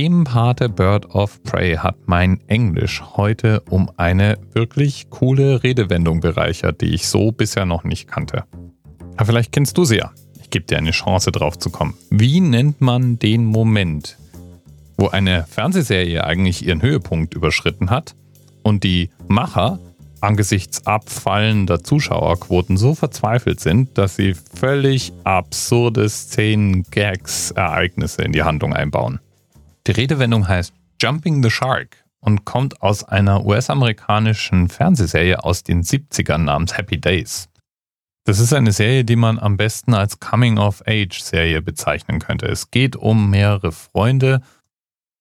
Themenpate Bird of Prey hat mein Englisch heute um eine wirklich coole Redewendung bereichert, die ich so bisher noch nicht kannte. Aber vielleicht kennst du sie ja. Ich gebe dir eine Chance drauf zu kommen. Wie nennt man den Moment, wo eine Fernsehserie eigentlich ihren Höhepunkt überschritten hat und die Macher angesichts abfallender Zuschauerquoten so verzweifelt sind, dass sie völlig absurde Szenen, Gags, Ereignisse in die Handlung einbauen. Die Redewendung heißt Jumping the Shark und kommt aus einer US-amerikanischen Fernsehserie aus den 70ern namens Happy Days. Das ist eine Serie, die man am besten als Coming-of-Age-Serie bezeichnen könnte. Es geht um mehrere Freunde,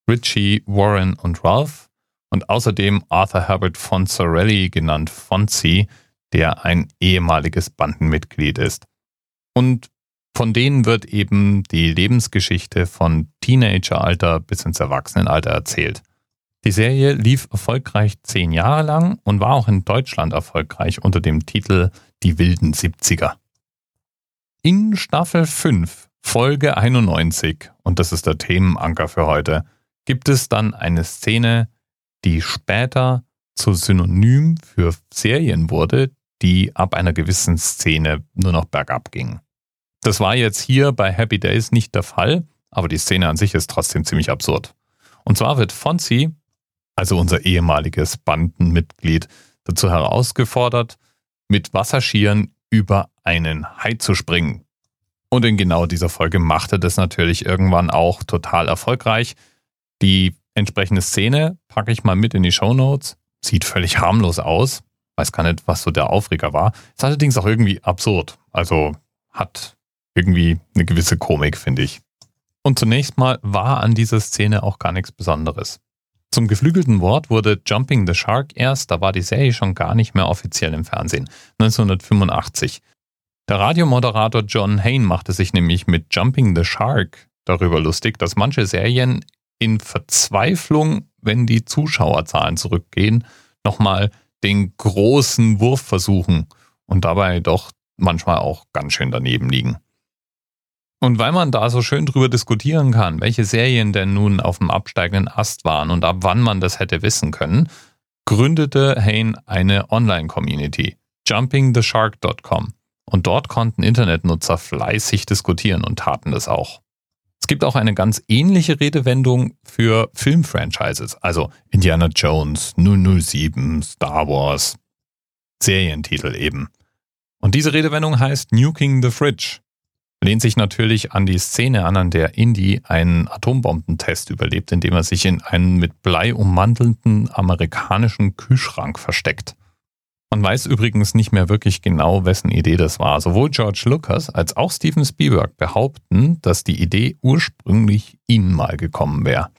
Richie, Warren und Ralph, und außerdem Arthur Herbert Fonzarelli, genannt Fonzie, der ein ehemaliges Bandenmitglied ist. Und von denen wird eben die Lebensgeschichte von Teenageralter bis ins Erwachsenenalter erzählt. Die Serie lief erfolgreich zehn Jahre lang und war auch in Deutschland erfolgreich unter dem Titel Die wilden 70er. In Staffel 5, Folge 91, und das ist der Themenanker für heute, gibt es dann eine Szene, die später zu Synonym für Serien wurde, die ab einer gewissen Szene nur noch bergab gingen. Das war jetzt hier bei Happy Days nicht der Fall, aber die Szene an sich ist trotzdem ziemlich absurd. Und zwar wird Fonzie, also unser ehemaliges Bandenmitglied, dazu herausgefordert, mit Wasserschieren über einen Hai zu springen. Und in genau dieser Folge machte das natürlich irgendwann auch total erfolgreich. Die entsprechende Szene packe ich mal mit in die Show Notes. Sieht völlig harmlos aus. Weiß gar nicht, was so der Aufreger war. Ist allerdings auch irgendwie absurd. Also hat irgendwie eine gewisse Komik, finde ich. Und zunächst mal war an dieser Szene auch gar nichts Besonderes. Zum geflügelten Wort wurde Jumping the Shark erst, da war die Serie schon gar nicht mehr offiziell im Fernsehen, 1985. Der Radiomoderator John Hain machte sich nämlich mit Jumping the Shark darüber lustig, dass manche Serien in Verzweiflung, wenn die Zuschauerzahlen zurückgehen, nochmal den großen Wurf versuchen und dabei doch manchmal auch ganz schön daneben liegen. Und weil man da so schön drüber diskutieren kann, welche Serien denn nun auf dem absteigenden Ast waren und ab wann man das hätte wissen können, gründete Hain eine Online-Community, jumpingtheshark.com. Und dort konnten Internetnutzer fleißig diskutieren und taten das auch. Es gibt auch eine ganz ähnliche Redewendung für Filmfranchises, also Indiana Jones, 007, Star Wars, Serientitel eben. Und diese Redewendung heißt Nuking the Fridge. Lehnt sich natürlich an die Szene an, an der Indy einen Atombombentest überlebt, indem er sich in einen mit Blei ummantelnden amerikanischen Kühlschrank versteckt. Man weiß übrigens nicht mehr wirklich genau, wessen Idee das war. Sowohl George Lucas als auch Steven Spielberg behaupten, dass die Idee ursprünglich ihnen mal gekommen wäre.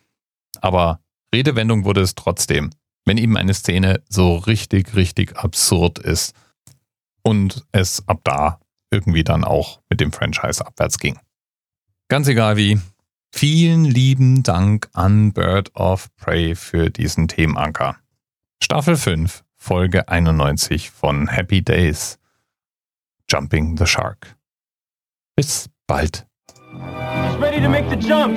Aber Redewendung wurde es trotzdem, wenn eben eine Szene so richtig, richtig absurd ist und es ab da irgendwie dann auch mit dem Franchise abwärts ging. Ganz egal wie. Vielen lieben Dank an Bird of Prey für diesen Themenanker. Staffel 5 Folge 91 von Happy Days. Jumping the Shark. Bis bald. He's ready to make the jump.